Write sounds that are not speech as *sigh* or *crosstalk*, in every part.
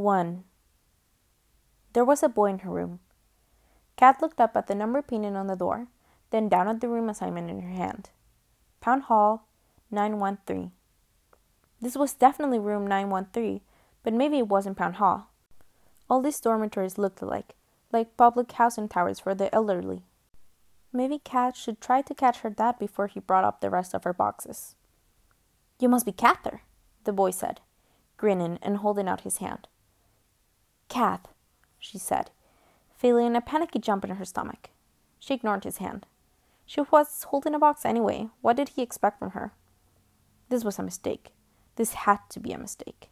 1. There was a boy in her room. Kath looked up at the number painted on the door, then down at the room assignment in her hand. Pound Hall, 913. This was definitely room 913, but maybe it wasn't Pound Hall. All these dormitories looked alike, like public housing towers for the elderly. Maybe Kath should try to catch her dad before he brought up the rest of her boxes. You must be Cather, the boy said, grinning and holding out his hand. Kath, she said, feeling a panicky jump in her stomach. She ignored his hand. She was holding a box anyway. What did he expect from her? This was a mistake. This had to be a mistake.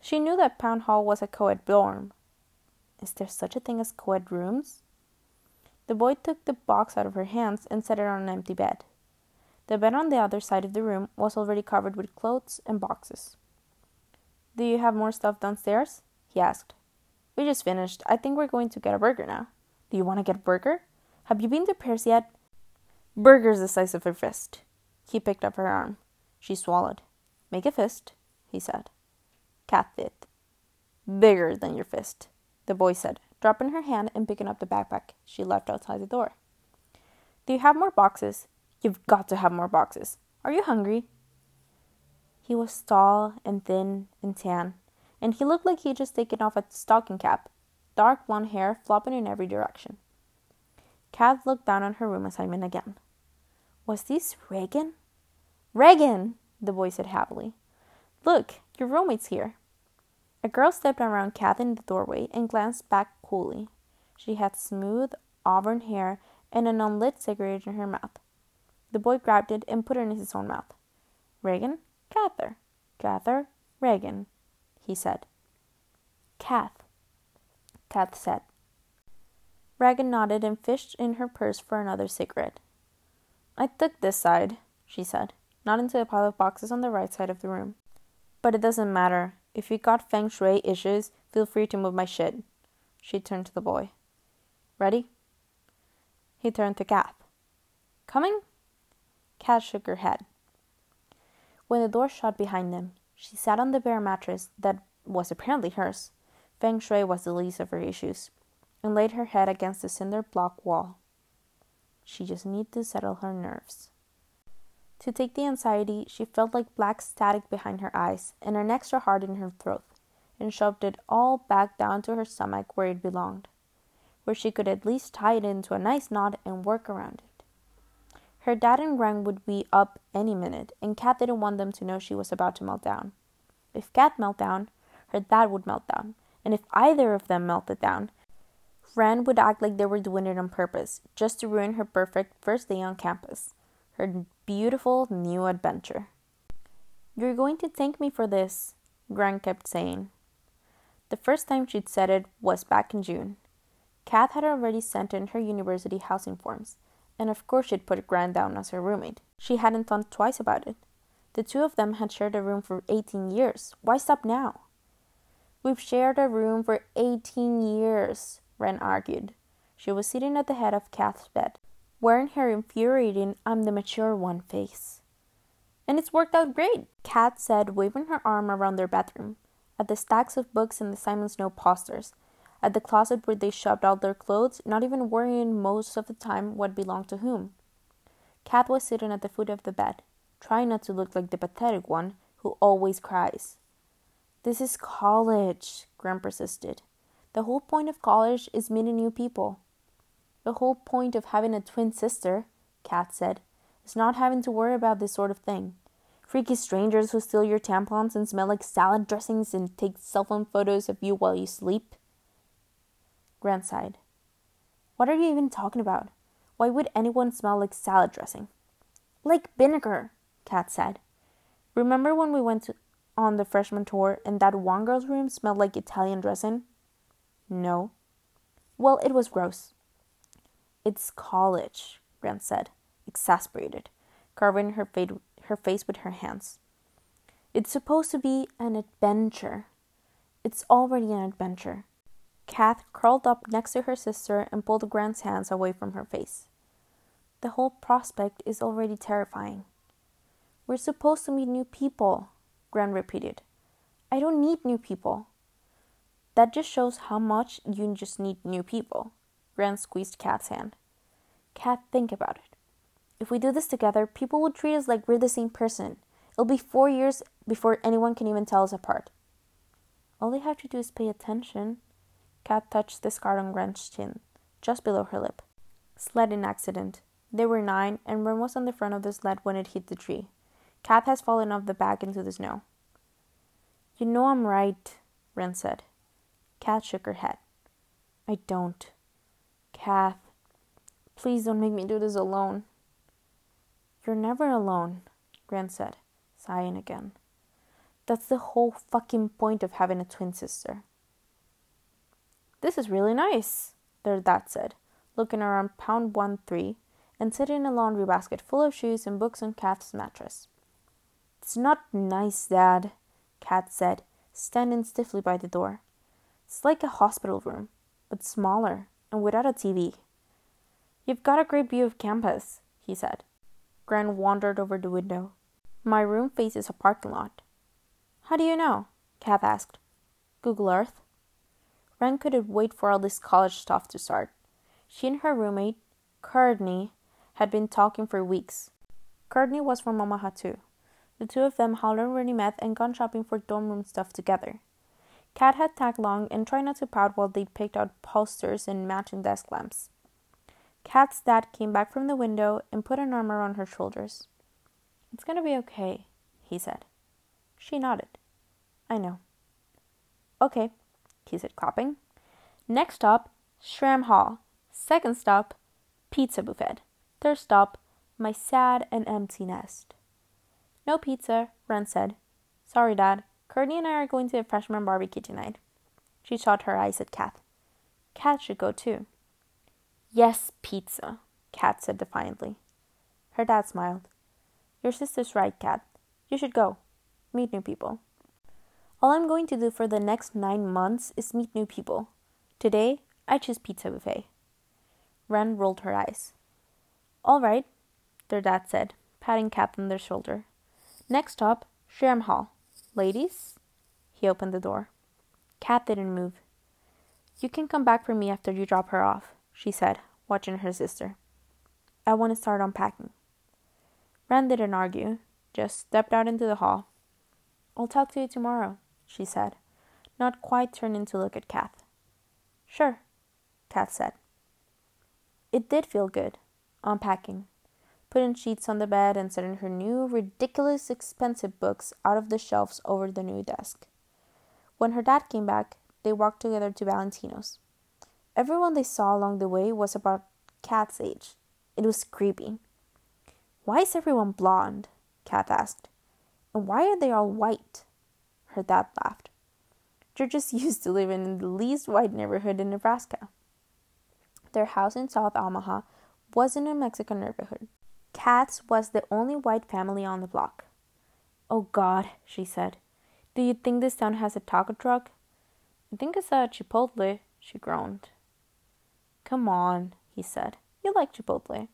She knew that Pound Hall was a co ed dorm. Is there such a thing as co ed rooms? The boy took the box out of her hands and set it on an empty bed. The bed on the other side of the room was already covered with clothes and boxes. Do you have more stuff downstairs? he asked. We just finished. I think we're going to get a burger now. Do you want to get a burger? Have you been to Paris yet? Burger's the size of her fist. He picked up her arm. She swallowed. Make a fist, he said. Kath did. Bigger than your fist, the boy said, dropping her hand and picking up the backpack she left outside the door. Do you have more boxes? You've got to have more boxes. Are you hungry? He was tall and thin and tan, and he looked like he'd just taken off a stocking cap, dark blonde hair flopping in every direction. Kath looked down on her room assignment again. Was this Reagan? Reagan, the boy said happily. Look, your roommate's here. A girl stepped around Kath in the doorway and glanced back coolly. She had smooth auburn hair and an unlit cigarette in her mouth. The boy grabbed it and put it in his own mouth. Reagan, Cather, Cather, Reagan, he said. Kath, Kath said. Reagan nodded and fished in her purse for another cigarette. I took this side, she said, nodding to the pile of boxes on the right side of the room. But it doesn't matter. If you got feng shui issues, feel free to move my shit. She turned to the boy. Ready? He turned to Kath. Coming? Kath shook her head. When the door shut behind them, she sat on the bare mattress that was apparently hers. Feng Shui was the least of her issues, and laid her head against the cinder block wall. She just needed to settle her nerves. To take the anxiety, she felt like black static behind her eyes and an extra heart in her throat, and shoved it all back down to her stomach where it belonged, where she could at least tie it into a nice knot and work around it. Her dad and Wren would be up any minute, and Kath didn't want them to know she was about to melt down. If Kath melted down, her dad would melt down, and if either of them melted down, Wren would act like they were doing it on purpose, just to ruin her perfect first day on campus, her beautiful new adventure. You're going to thank me for this, Wren kept saying. The first time she'd said it was back in June. Kath had already sent in her university housing forms, and of course she'd put Wren down as her roommate. She hadn't thought twice about it. The two of them had shared a room for 18 years. Why stop now? We've shared a room for 18 years, Wren argued. She was sitting at the head of Kath's bed, wearing her infuriating I'm the mature one face. And it's worked out great, Kath said, waving her arm around their bedroom, at the stacks of books and the Simon Snow posters, at the closet where they shoved all their clothes, not even worrying most of the time what belonged to whom. Kath was sitting at the foot of the bed, trying not to look like the pathetic one who always cries. This is college, Wren persisted. The whole point of college is meeting new people. The whole point of having a twin sister, Kath said, is not having to worry about this sort of thing. Freaky strangers who steal your tampons and smell like salad dressings and take cell phone photos of you while you sleep. Wren sighed. What are you even talking about? Why would anyone smell like salad dressing? Like vinegar, Kat said. Remember when we went to, on the freshman tour and that one girl's room smelled like Italian dressing? No. Well, it was gross. It's college, Wren said, exasperated, covering her, fade, her face with her hands. It's supposed to be an adventure. It's already an adventure. Kath curled up next to her sister and pulled Wren's hands away from her face. The whole prospect is already terrifying. We're supposed to meet new people, Wren repeated. I don't need new people. That just shows how much you just need new people. Grant squeezed Kat's hand. Kat, think about it. If we do this together, people will treat us like we're the same person. It'll be four years before anyone can even tell us apart. All they have to do is pay attention. Kat touched the scar on Wren's chin, just below her lip. Sledding accident. They were nine, and Wren was on the front of the sled when it hit the tree. Kat has fallen off the back into the snow. You know I'm right, Wren said. Kat shook her head. I don't. Kath, please don't make me do this alone. You're never alone, Wren said, sighing again. That's the whole fucking point of having a twin sister. This is really nice, their dad said, looking around pound one three and sitting in a laundry basket full of shoes and books on Kath's mattress. It's not nice, Dad, Kat said, standing stiffly by the door. It's like a hospital room, but smaller and without a TV. You've got a great view of campus, he said. Wren wandered over the window. My room faces a parking lot. How do you know? Kath asked. Google Earth. Wren couldn't wait for all this college stuff to start. She and her roommate, Courtney, had been talking for weeks. Courtney was from Omaha too. The two of them had already met and gone shopping for dorm room stuff together. Kat had tagged along and tried not to pout while they picked out posters and matching desk lamps. Kat's dad came back from the window and put an arm around her shoulders. It's going to be okay, he said. She nodded. I know. Okay, he said, clapping. Next stop, Schramm Hall. Second stop, Pizza Buffet. Third stop, my sad and empty nest. No pizza, Wren said. Sorry, Dad. Courtney and I are going to a freshman barbecue tonight. She shot her eyes at Kath. Kat should go too. Yes, pizza, Kat said defiantly. Her dad smiled. Your sister's right, Kat. You should go. Meet new people. All I'm going to do for the next nine months is meet new people. Today, I choose pizza buffet. Wren rolled her eyes. All right, their dad said, patting Kat on their shoulder. Next stop, Schramm Hall. Ladies? He opened the door. Kat didn't move. You can come back for me after you drop her off she said, watching her sister. I want to start unpacking. Wren didn't argue, just stepped out into the hall. I'll talk to you tomorrow, she said, not quite turning to look at Kath. Sure, Kath said. It did feel good, unpacking, putting sheets on the bed and setting her new, ridiculous, expensive books out of the shelves over the new desk. When her dad came back, they walked together to Valentino's. Everyone they saw along the way was about Kat's age. It was creepy. Why is everyone blonde? Kat asked. And why are they all white? Her dad laughed. They're *laughs* used to living in the least white neighborhood in Nebraska. Their house in South Omaha was in a Mexican neighborhood. Kat's was the only white family on the block. Oh God, she said. Do you think this town has a taco truck? I think it's a Chipotle, she groaned. Come on, he said. You like Chipotle.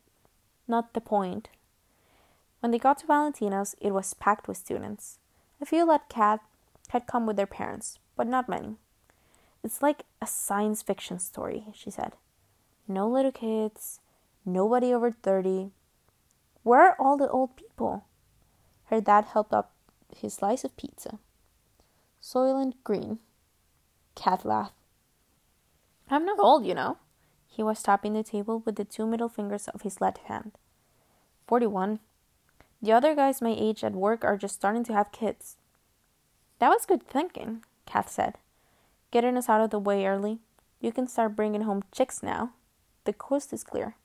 Not the point. When they got to Valentino's, it was packed with students. A few let cat had come with their parents, but not many. It's like a science fiction story, she said. No little kids, nobody over 30. Where are all the old people? Her dad helped up his slice of pizza. Soylent Green. Kat laughed. I'm not old, you know. He was tapping the table with the two middle fingers of his left hand. Forty one. The other guys my age at work are just starting to have kids. That was good thinking, Kath said. Getting us out of the way early. You can start bringing home chicks now. The coast is clear.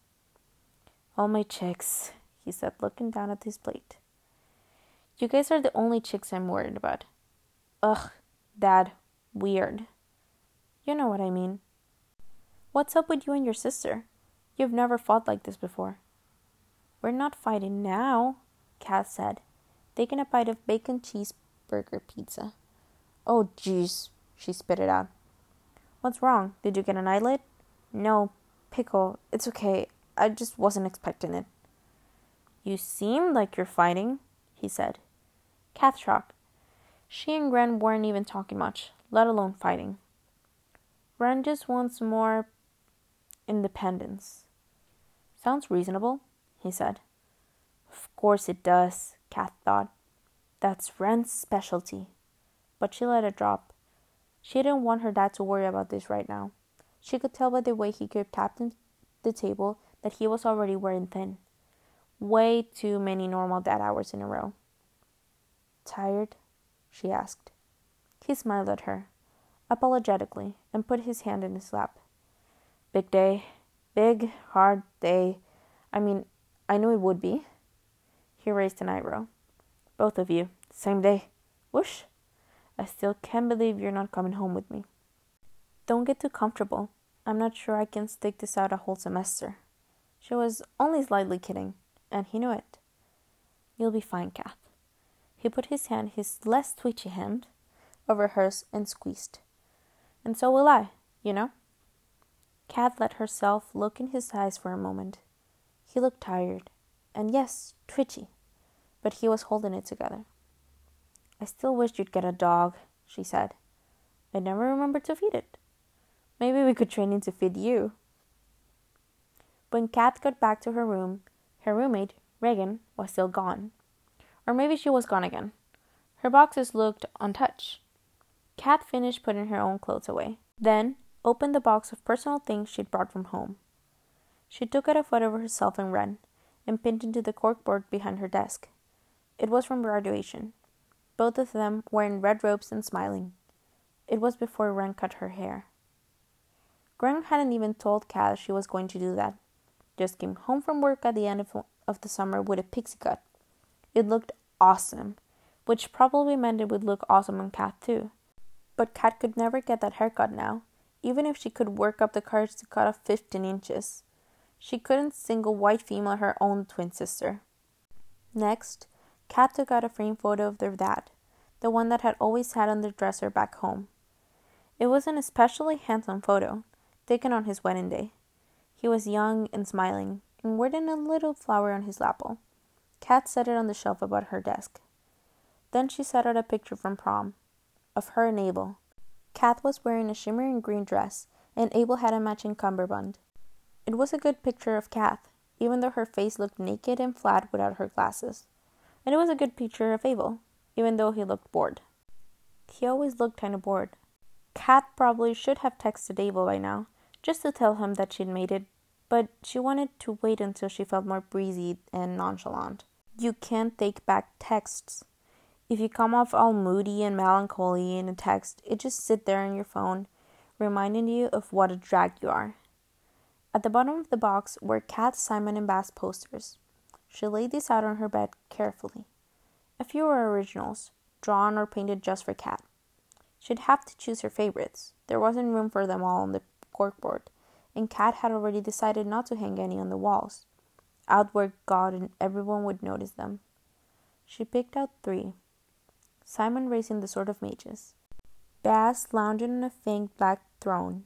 All my chicks, he said, looking down at his plate. You guys are the only chicks I'm worried about. Ugh, Dad, weird. You know what I mean. What's up with you and your sister? You've never fought like this before. We're not fighting now, Kath said, taking a bite of bacon cheeseburger pizza. Oh, jeez, she spit it out. What's wrong? Did you get an eyelid? No, pickle. It's okay. I just wasn't expecting it. You seem like you're fighting, he said. Kath shocked. She and Wren weren't even talking much, let alone fighting. Wren just wants more independence. Sounds reasonable, he said. Of course it does, Kath thought. That's Wren's specialty. But she let it drop. She didn't want her dad to worry about this right now. She could tell by the way he kept tapping the table that he was already wearing thin. Way too many normal dad hours in a row. Tired? she asked. He smiled at her, apologetically, and put his hand in his lap. Big day. Big, hard day. I mean, I knew it would be. He raised an eyebrow. Both of you. Same day. Whoosh. I still can't believe you're not coming home with me. Don't get too comfortable. I'm not sure I can stick this out a whole semester. She was only slightly kidding, and he knew it. You'll be fine, Kath. He put his hand, his less twitchy hand, over hers and squeezed. And so will I, you know? Kath let herself look in his eyes for a moment. He looked tired, and yes, twitchy, but he was holding it together. I still wish you'd get a dog, she said. I never remembered to feed it. Maybe we could train him to feed you. When Kath got back to her room, her roommate, Reagan, was still gone. Or maybe she was gone again. Her boxes looked untouched. Kath finished putting her own clothes away, then opened the box of personal things she'd brought from home. She took out a photo of herself and Wren and pinned it to the corkboard behind her desk. It was from graduation. Both of them wearing red robes and smiling. It was before Wren cut her hair. Wren hadn't even told Kath she was going to do that. Just came home from work at the end of, of the summer with a pixie cut. It looked awesome, which probably meant it would look awesome on Kath too. But Kath could never get that haircut now, even if she could work up the courage to cut off 15 inches. She couldn't single white female her own twin sister. Next, Kath took out a framed photo of their dad, the one that had always sat on the dresser back home. It was an especially handsome photo, taken on his wedding day. He was young and smiling, and wearing a little flower on his lapel. Kath set it on the shelf above her desk. Then she set out a picture from prom, of her and Abel. Kath was wearing a shimmering green dress, and Abel had a matching cummerbund. It was a good picture of Kath, even though her face looked naked and flat without her glasses and it was a good picture of Abel, even though he looked bored. He always looked kind of bored. Kat probably should have texted Abel by now, just to tell him that she'd made it, but she wanted to wait until she felt more breezy and nonchalant. You can't take back texts. If you come off all moody and melancholy in a text, it just sit there on your phone, reminding you of what a drag you are. At the bottom of the box were Kath, Simon, and Baz posters. She laid these out on her bed carefully. A few were originals, drawn or painted just for Kath. She'd have to choose her favorites. There wasn't room for them all on the corkboard, and Kath had already decided not to hang any on the walls. Outward God and everyone would notice them. She picked out three. Simon raising the sword of mages. Baz lounging on a faint black throne.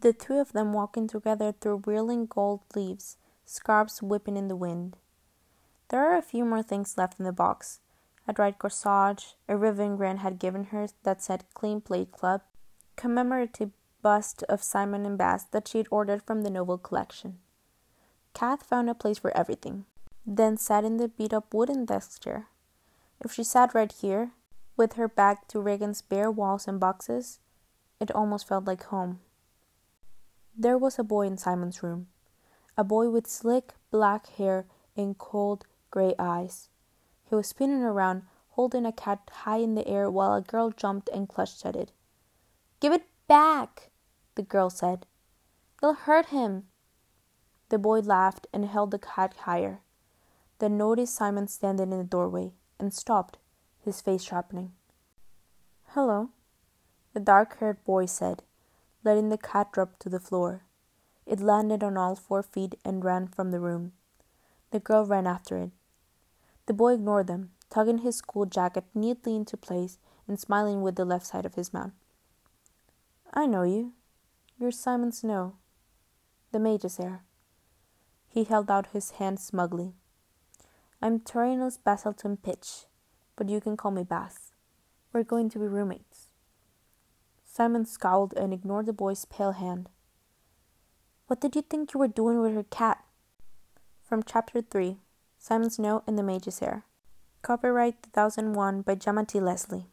The two of them walking together through whirling gold leaves, scarves whipping in the wind. There are a few more things left in the box. A dried corsage, a ribbon Wren had given her that said Clean Plate Club, commemorative bust of Simon and Baz that she had ordered from the Noble collection. Kath found a place for everything, then sat in the beat up wooden desk chair. If she sat right here, with her back to Reagan's bare walls and boxes, it almost felt like home. There was a boy in Simon's room, a boy with slick black hair and cold, gray eyes. He was spinning around, holding a cat high in the air while a girl jumped and clutched at it. Give it back, the girl said. You'll hurt him. The boy laughed and held the cat higher, then noticed Simon standing in the doorway and stopped, his face sharpening. Hello, the dark haired boy said, letting the cat drop to the floor. It landed on all four feet and ran from the room. The girl ran after it. The boy ignored them, tugging his school jacket neatly into place and smiling with the left side of his mouth. I know you. You're Simon Snow. The mage's heir. He held out his hand smugly. I'm Tyrannus Basilton Pitch, but you can call me Baz. We're going to be roommates. Simon scowled and ignored the boy's pale hand. What did you think you were doing with her cat? From Chapter 3 Simon Snow and the Mage's Heir. Copyright 2001 by T. Leslie.